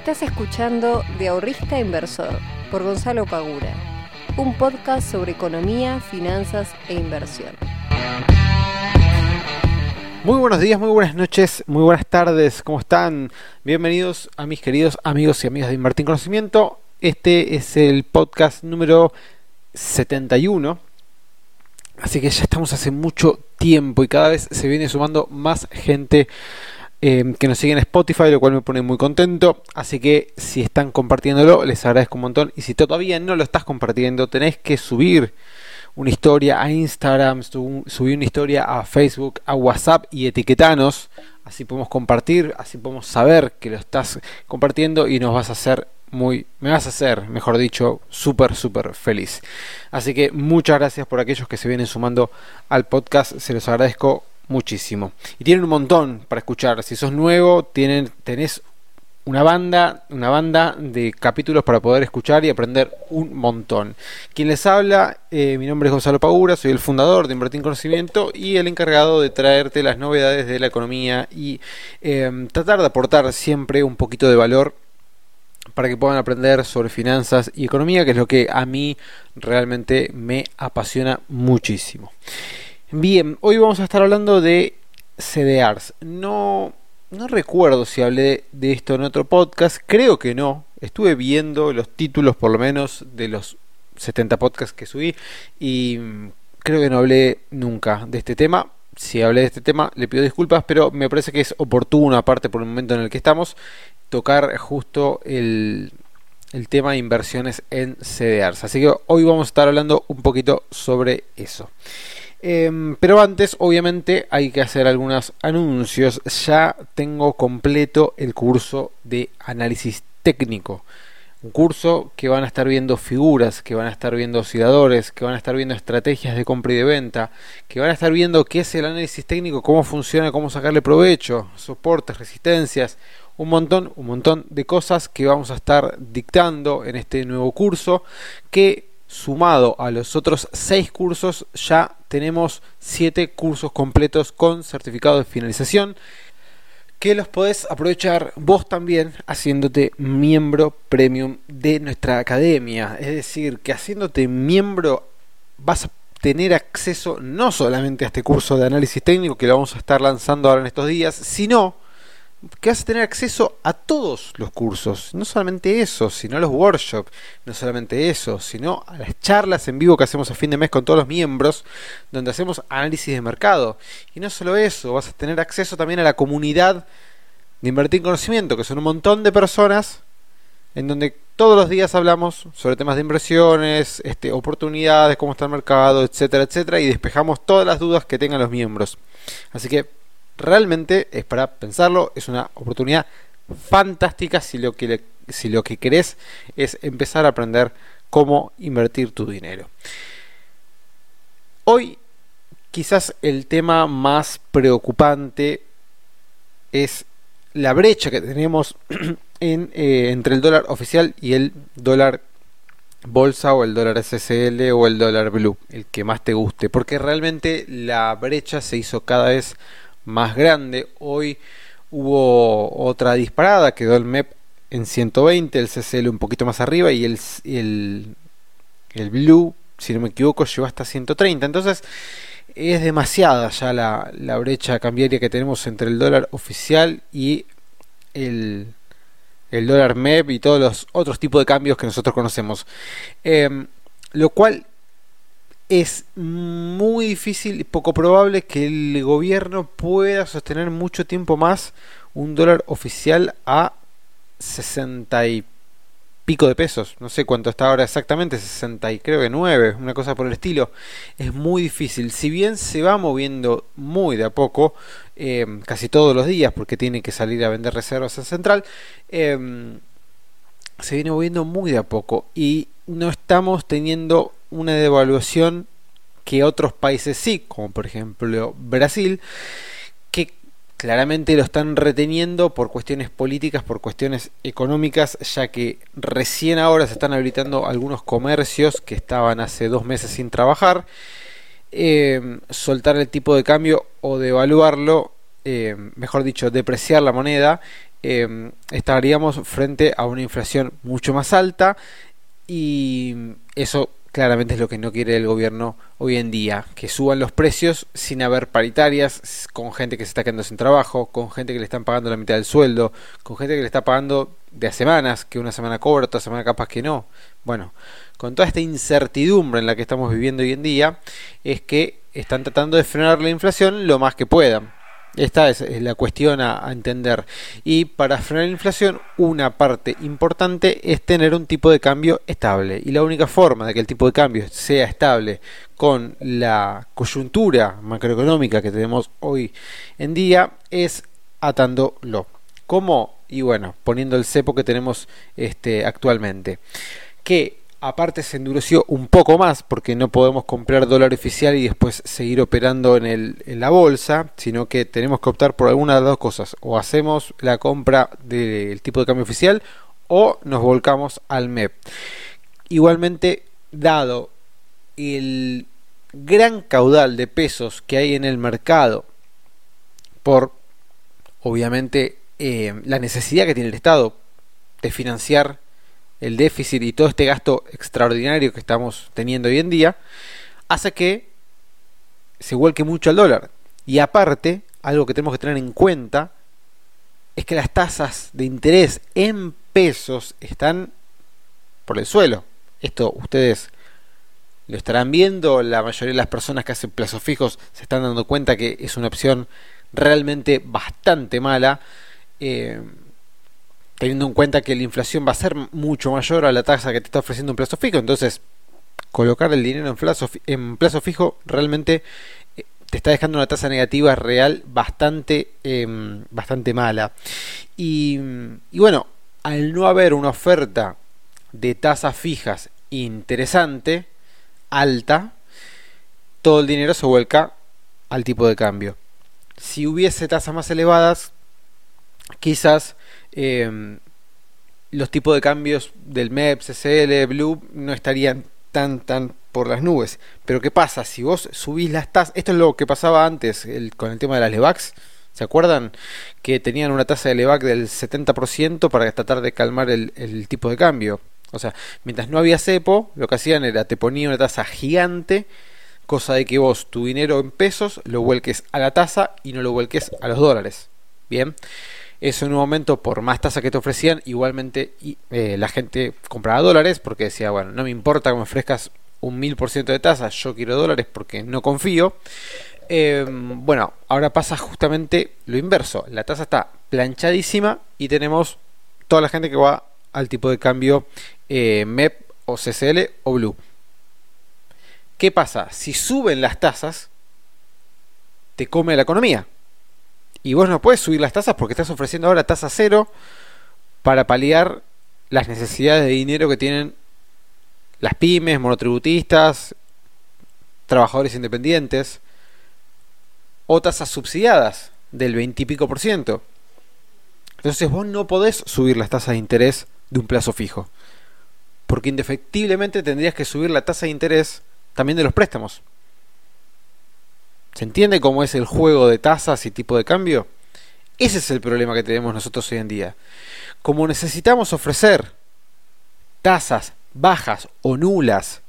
Estás escuchando De Ahorrista Inversor por Gonzalo Pagura, un podcast sobre economía, finanzas e inversión. Muy buenos días, muy buenas noches, muy buenas tardes, ¿cómo están? Bienvenidos a mis queridos amigos y amigas de Invertir Conocimiento. Este es el podcast número 71. Así que ya estamos hace mucho tiempo y cada vez se viene sumando más gente eh, que nos sigue en Spotify, lo cual me pone muy contento. Así que si están compartiéndolo, les agradezco un montón. Y si todavía no lo estás compartiendo, tenés que subir una historia a Instagram, subir una historia a Facebook, a WhatsApp y etiquetanos. Así podemos compartir, así podemos saber que lo estás compartiendo y nos vas a hacer muy, me vas a hacer, mejor dicho, súper, súper feliz. Así que muchas gracias por aquellos que se vienen sumando al podcast, se los agradezco muchísimo. Y tienen un montón para escuchar. Si sos nuevo, tienen, tenés una banda, una banda de capítulos para poder escuchar y aprender un montón. Quien les habla, eh, mi nombre es Gonzalo Pagura, soy el fundador de Invertir en Conocimiento y el encargado de traerte las novedades de la economía y em, tratar de aportar siempre un poquito de valor para que puedan aprender sobre finanzas y economía, que es lo que a mí realmente me apasiona muchísimo. Bien, hoy vamos a estar hablando de CDRs. No, no recuerdo si hablé de esto en otro podcast, creo que no. Estuve viendo los títulos por lo menos de los 70 podcasts que subí y creo que no hablé nunca de este tema. Si hablé de este tema, le pido disculpas, pero me parece que es oportuno, aparte por el momento en el que estamos, tocar justo el, el tema de inversiones en CDRs. Así que hoy vamos a estar hablando un poquito sobre eso. Em, pero antes, obviamente, hay que hacer algunos anuncios. Ya tengo completo el curso de análisis técnico. Un curso que van a estar viendo figuras, que van a estar viendo osciladores, que van a estar viendo estrategias de compra y de venta, que van a estar viendo qué es el análisis técnico, cómo funciona, cómo sacarle provecho, soportes, resistencias, un montón, un montón de cosas que vamos a estar dictando en este nuevo curso que sumado a los otros seis cursos, ya tenemos siete cursos completos con certificado de finalización que los podés aprovechar vos también haciéndote miembro premium de nuestra academia. Es decir, que haciéndote miembro vas a tener acceso no solamente a este curso de análisis técnico que lo vamos a estar lanzando ahora en estos días, sino que vas a tener acceso a todos los cursos, no solamente eso, sino a los workshops, no solamente eso, sino a las charlas en vivo que hacemos a fin de mes con todos los miembros, donde hacemos análisis de mercado. Y no solo eso, vas a tener acceso también a la comunidad de invertir en conocimiento, que son un montón de personas en donde todos los días hablamos sobre temas de inversiones, este, oportunidades, cómo está el mercado, etcétera, etcétera, y despejamos todas las dudas que tengan los miembros. Así que realmente es para pensarlo, es una oportunidad fantástica si lo que, si lo que querés es empezar a aprender cómo invertir tu dinero. Hoy quizás el tema más preocupante es la brecha que tenemos en, eh, entre el dólar oficial y el dólar bolsa o el dólar SSL o el dólar blue, el que más te guste, porque realmente la brecha se hizo cada vez más grande. Hoy hubo otra disparada, quedó el MEP en 120, el CCL un poquito más arriba y el, el, el Blue, si no me equivoco, llegó hasta 130. Entonces es demasiada ya la, la brecha cambiaria que tenemos entre el dólar oficial y el, el dólar MEP y todos los otros tipos de cambios que nosotros conocemos. Em, lo cual es muy difícil y poco probable que el gobierno pueda sostener mucho tiempo más un dólar oficial a 60 y pico de pesos. No sé cuánto está ahora exactamente, 60 y creo que 9, una cosa por el estilo. Es muy difícil. Si bien se va moviendo muy de a poco, eh, casi todos los días, porque tiene que salir a vender reservas en central, eh, se viene moviendo muy de a poco y no estamos teniendo una devaluación que otros países sí, como por ejemplo Brasil, que claramente lo están reteniendo por cuestiones políticas, por cuestiones económicas, ya que recién ahora se están habilitando algunos comercios que estaban hace dos meses sin trabajar. Eh, soltar el tipo de cambio o devaluarlo, eh, mejor dicho, depreciar la moneda, em, estaríamos frente a una inflación mucho más alta y eso claramente es lo que no quiere el gobierno hoy en día, que suban los precios sin haber paritarias, con gente que se está quedando sin trabajo, con gente que le están pagando la mitad del sueldo, con gente que le está pagando de a semanas, que una semana cobra, otra semana capaz que no. Bueno, con toda esta incertidumbre en la que estamos viviendo hoy en día, es que están tratando de frenar la inflación lo más que puedan. Esta es, la cuestión a, entender. Y para frenar la inflación, una parte importante es tener un tipo de cambio estable. Y la única forma de que el tipo de cambio sea estable con la coyuntura macroeconómica que tenemos hoy en día es atándolo. ¿Cómo? Y bueno, poniendo el cepo que tenemos este, actualmente. Que aparte se endureció un poco más porque no podemos comprar dólar oficial y después seguir operando en, la bolsa, sino que tenemos que optar por alguna de las dos cosas. O hacemos la compra del tipo de cambio oficial o nos volcamos al MEP. Igualmente, dado el gran caudal de pesos que hay en el mercado por, obviamente, eh, la necesidad que tiene el Estado de financiar el déficit y todo este gasto extraordinario que estamos teniendo hoy en día, hace que se vuelque mucho al dólar. Y aparte, algo que tenemos que tener en cuenta es que las tasas de interés en pesos están por el suelo. Esto ustedes lo estarán viendo, la mayoría de las personas que hacen plazos fijos se están dando cuenta que es una opción realmente bastante mala. Eh, teniendo en cuenta que la inflación va a ser mucho mayor a la tasa que te está ofreciendo un plazo fijo. Entonces, colocar el dinero en plazo, plazo fijo realmente eh, te está dejando una tasa negativa real bastante, em, bastante mala. Y bueno, al no haber una oferta de tasas fijas interesante, alta, todo el dinero se vuelca al tipo de cambio. Si hubiese tasas más elevadas, quizás Em, los tipos de cambios del MEP, CCL, Blue no estarían tan tan por las nubes. Pero ¿qué pasa? Si vos subís las tasas, esto es lo que pasaba antes con el tema de las LEVAX. ¿Se acuerdan? Que tenían una tasa de LEVAC del 70% para tratar de calmar el, el, tipo de cambio. O sea, mientras no había cepo, lo que hacían era te ponían una tasa gigante, cosa de que vos tu dinero en pesos lo vuelques a la tasa y no lo vuelques a los dólares. Bien. Eso en un momento, por más tasa que te ofrecían, igualmente eh, la gente compraba dólares porque decía, bueno, no me importa que me ofrezcas un mil por ciento de tasa, yo quiero dólares porque no confío. Em, bueno, ahora pasa justamente lo inverso. La tasa está planchadísima y tenemos toda la gente que va al tipo de cambio eh, MEP o CCL o Blue. ¿Qué pasa? Si suben las tasas, te come la economía. Y vos no puedes subir las tasas porque estás ofreciendo ahora tasa cero para paliar las necesidades de dinero que tienen las pymes, monotributistas, trabajadores independientes, o tasas subsidiadas del 20 y pico por ciento. Entonces vos no podés subir las tasas de interés de un plazo fijo. Porque indefectiblemente tendrías que subir la tasa de interés también de los préstamos. ¿Se entiende cómo es el juego de tasas y tipo de cambio? Ese es el problema que tenemos nosotros hoy en día. Como necesitamos ofrecer tasas bajas o nulas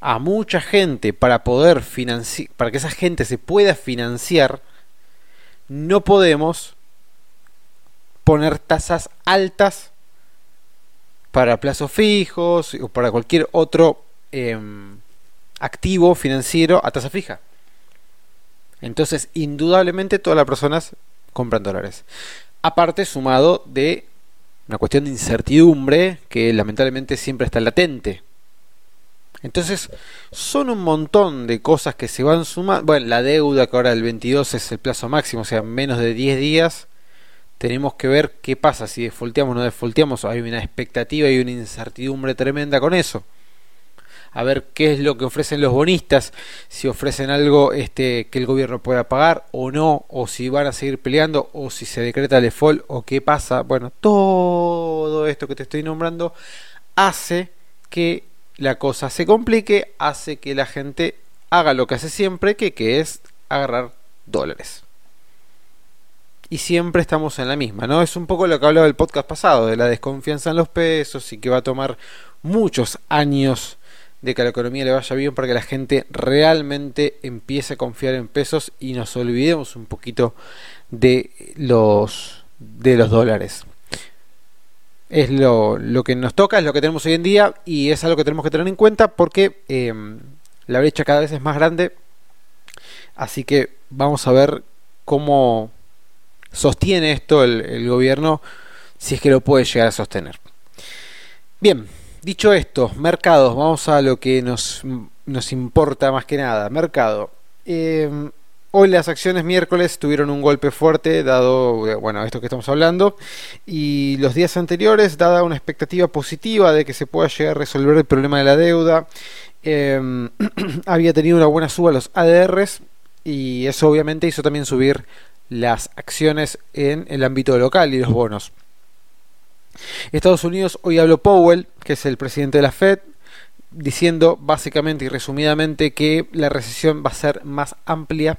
a mucha gente para poder financiar, para que esa gente se pueda financiar, no podemos poner tasas altas para plazos fijos o para cualquier otro em, activo financiero a tasa fija. Entonces, indudablemente todas las personas compran dólares. Aparte, sumado de una cuestión de incertidumbre que lamentablemente siempre está latente. Entonces, son un montón de cosas que se van sumando. Bueno, la deuda, que ahora el 22 es el plazo máximo, o sea, menos de 10 días. Tenemos que ver qué pasa, si defolteamos o no defolteamos. Hay una expectativa y una incertidumbre tremenda con eso a ver qué es lo que ofrecen los bonistas, si ofrecen algo este, que el gobierno pueda pagar o no, o si van a seguir peleando, o si se decreta el default, o qué pasa. Bueno, todo esto que te estoy nombrando hace que la cosa se complique, hace que la gente haga lo que hace siempre, que, que es agarrar dólares. y siempre estamos en la misma, ¿no? Es un poco lo que hablaba el podcast pasado, de la desconfianza en los pesos y que va a tomar muchos años de que la economía le vaya bien para que la gente realmente empiece a confiar en pesos y nos olvidemos un poquito de los de los dólares. Es lo, lo que nos toca, es lo que tenemos hoy en día y es algo que tenemos que tener en cuenta porque eh, la brecha cada vez es más grande. Así que vamos a ver cómo sostiene esto el, gobierno, si es que lo puede llegar a sostener. Bien, dicho esto, mercados, vamos a lo que nos, nos importa más que nada. Mercado. Eh, hoy las acciones miércoles tuvieron un golpe fuerte, dado, bueno, esto que estamos hablando, y los días anteriores, dada una expectativa positiva de que se pueda llegar a resolver el problema de la deuda, eh, había tenido una buena suba los ADRs, y eso obviamente hizo también subir las acciones en el ámbito local y los bonos. Estados Unidos, hoy habló Powell, que es el presidente de la Fed, diciendo básicamente y resumidamente que la recesión va a ser más amplia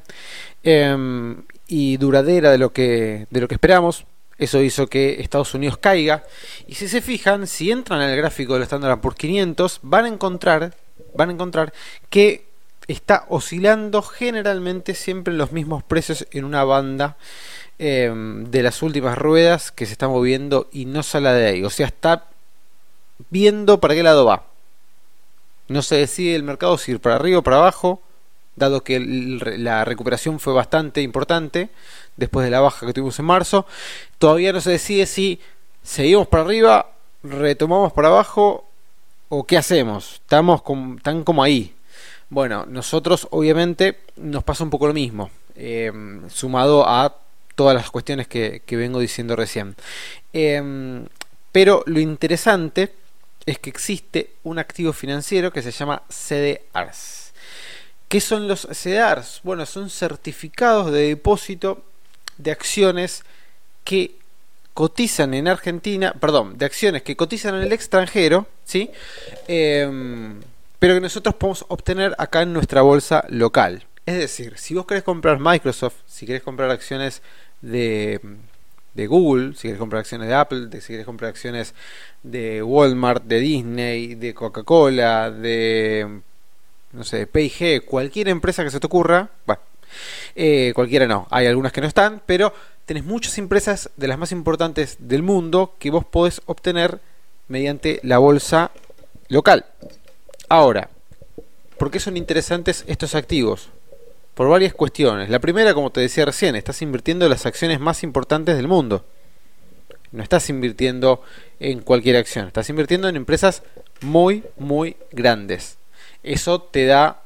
em, y duradera de lo que de lo que esperamos. Eso hizo que Estados Unidos caiga. Y si se fijan, si entran en el gráfico del Standard Poor's 500, van a encontrar, van a encontrar que está oscilando generalmente siempre los mismos precios en una banda em, de las últimas ruedas que se está moviendo y no sale de ahí. O sea, está viendo para qué lado va. No se decide el mercado si ir para arriba o para abajo, dado que la recuperación fue bastante importante después de la baja que tuvimos en marzo. Todavía no se decide si seguimos para arriba, retomamos para abajo o qué hacemos. Estamos tan como ahí. Bueno, nosotros obviamente nos pasa un poco lo mismo, eh, sumado a todas las cuestiones que, vengo diciendo recién. Eh, pero lo interesante es que existe un activo financiero que se llama CDRs. ¿Qué son los CDRs? Bueno, son certificados de depósito de acciones que cotizan en Argentina, perdón, de acciones que cotizan en el extranjero, ¿sí? Eh, pero que nosotros podemos obtener acá en nuestra bolsa local. Es decir, si vos querés comprar Microsoft, si querés comprar acciones de, de Google, si querés comprar acciones de Apple, si querés comprar acciones de Walmart, de Disney, de Coca-Cola, de no sé, P&G, cualquier empresa que se te ocurra, eh, cualquiera no, hay algunas que no están, pero tenés muchas empresas de las más importantes del mundo que vos podés obtener mediante la bolsa local. Ahora, ¿por qué son interesantes estos activos? Por varias cuestiones. La primera, como te decía recién, estás invirtiendo en las acciones más importantes del mundo. No estás invirtiendo en cualquier acción, estás invirtiendo en empresas muy, muy grandes. Eso te da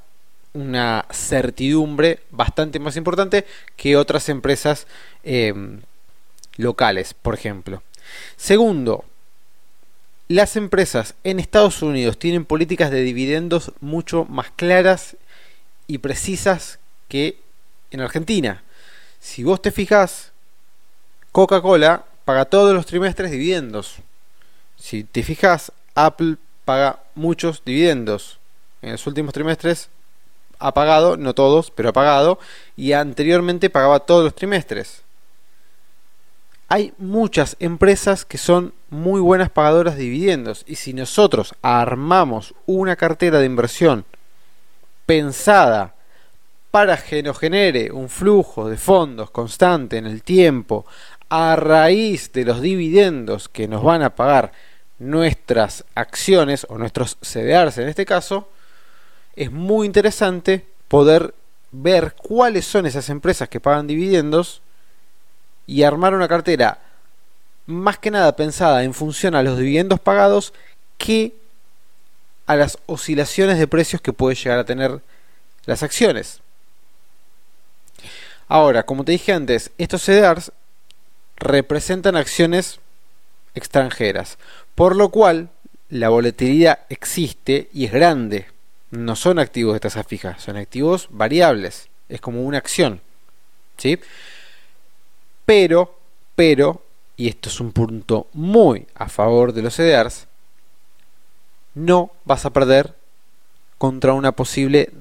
una certidumbre bastante más importante que otras empresas eh, locales, por ejemplo. Segundo, las empresas en Estados Unidos tienen políticas de dividendos mucho más claras y precisas que en Argentina. Si vos te fijas, Coca-Cola paga todos los trimestres dividendos. Si te fijas, Apple paga muchos dividendos. En los últimos trimestres ha pagado, no todos, pero ha pagado, y anteriormente pagaba todos los trimestres hay muchas empresas que son muy buenas pagadoras de dividendos y si nosotros armamos una cartera de inversión pensada para que nos genere un flujo de fondos constante en el tiempo a raíz de los dividendos que nos van a pagar nuestras acciones o nuestros CDRs en este caso, es muy interesante poder ver cuáles son esas empresas que pagan dividendos y armar una cartera más que nada pensada en función a los dividendos pagados que a las oscilaciones de precios que puede llegar a tener las acciones. Ahora, como te dije antes, estos CDRs representan acciones extranjeras, por lo cual la volatilidad existe y es grande. No son activos de tasa fija, son activos variables. Es como una acción. ¿sí? Pero, pero, y esto es un punto muy a favor de los CDRs, no vas a perder contra una posible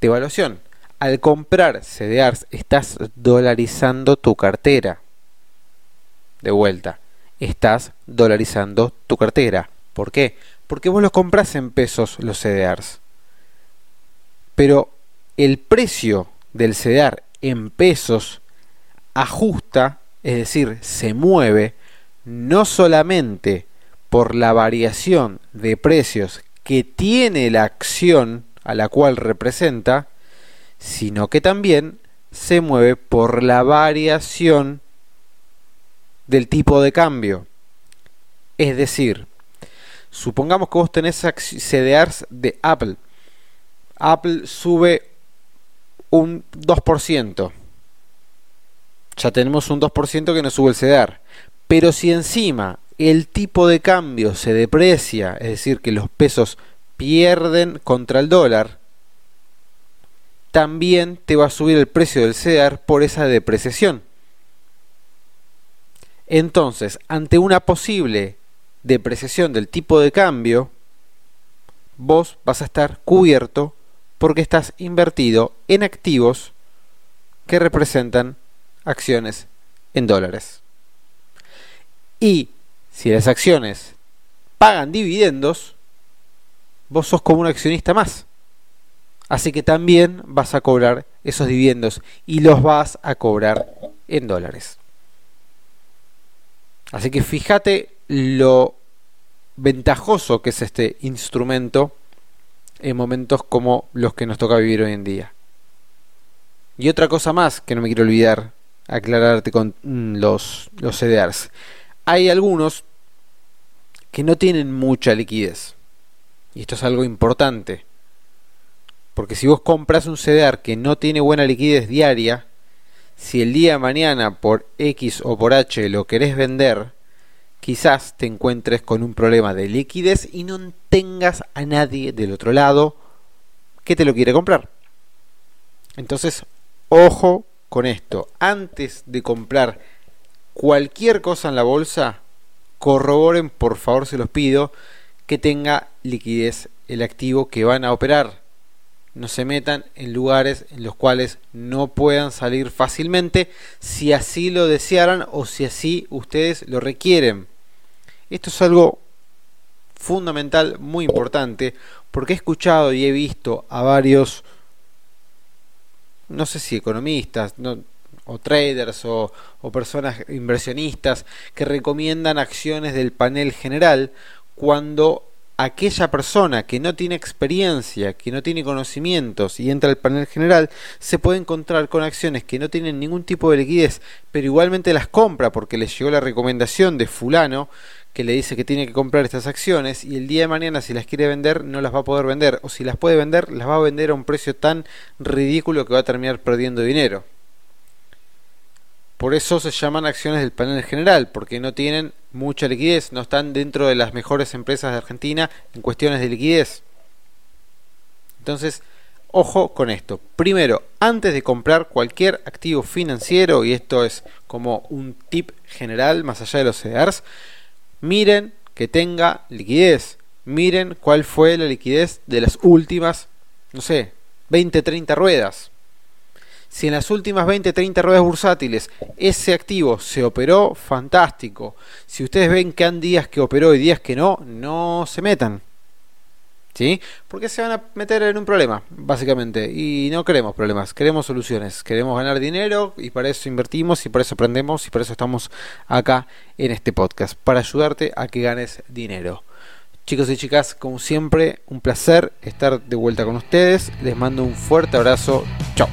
devaluación. Al comprar CDRs estás dolarizando tu cartera. de vuelta, estás dolarizando tu cartera. ¿Por qué? Porque vos los compras en pesos los CDRs. Pero el precio del CDR en pesos ajusta, es decir, se mueve no solamente por la variación de precios que tiene la acción a la cual representa, sino que también se mueve por la variación del tipo de cambio. Es decir, supongamos que vos tenés CDRs de Apple. Apple sube un 2%. Ya tenemos un 2% que no sube el CDR. Pero si encima el tipo de cambio se deprecia, es decir, que los pesos pierden contra el dólar, también te va a subir el precio del CDR por esa depreciación. Entonces, ante una posible depreciación del tipo de cambio, vos vas a estar cubierto porque estás invertido en activos que representan acciones en dólares. Y si las acciones pagan dividendos, vos sos como un accionista más. Así que también vas a cobrar esos dividendos y los vas a cobrar en dólares. Así que fíjate lo ventajoso que es este instrumento en momentos como los que nos toca vivir hoy en día. Y otra cosa más que no me quiero olvidar aclararte con mm, los, los CDRs. Hay algunos que no tienen mucha liquidez. Y esto es algo importante. Porque si vos compras un CDR que no tiene buena liquidez diaria, si el día de mañana por X o por H lo querés vender, quizás te encuentres con un problema de liquidez y no tengas a nadie del otro lado que te lo quiere comprar. Entonces, ojo con esto. Antes de comprar cualquier cosa en la bolsa, corroboren, por favor, se los pido, que tenga liquidez el activo que van a operar. No se metan en lugares en los cuales no puedan salir fácilmente si así lo desearan o si así ustedes lo requieren. Esto es algo fundamental, muy importante, porque he escuchado y he visto a varios, no sé si economistas, o traders o, personas inversionistas que recomiendan acciones del panel general cuando aquella persona que no tiene experiencia, que no tiene conocimientos y entra al panel general, se puede encontrar con acciones que no tienen ningún tipo de liquidez, pero igualmente las compra porque le llegó la recomendación de fulano que le dice que tiene que comprar estas acciones y el día de mañana si las quiere vender no las va a poder vender o si las puede vender las va a vender a un precio tan ridículo que va a terminar perdiendo dinero. Por eso se llaman acciones del panel general, porque no tienen mucha liquidez, no están dentro de las mejores empresas de Argentina en cuestiones de liquidez. Entonces, ojo con esto. Primero, antes de comprar cualquier activo financiero, y esto es como un tip general más allá de los CDRs, miren que tenga liquidez. Miren cuál fue la liquidez de las últimas, no sé, 20, 30 ruedas. Si en las últimas 20, 30 ruedas bursátiles ese activo se operó, fantástico. Si ustedes ven que han días que operó y días que no, no se metan. ¿Sí? Porque se van a meter en un problema, básicamente. Y no queremos problemas, queremos soluciones. Queremos ganar dinero y para eso invertimos y para eso aprendemos y para eso estamos acá en este podcast. Para ayudarte a que ganes dinero. Chicos y chicas, como siempre, un placer estar de vuelta con ustedes. Les mando un fuerte abrazo. Chao.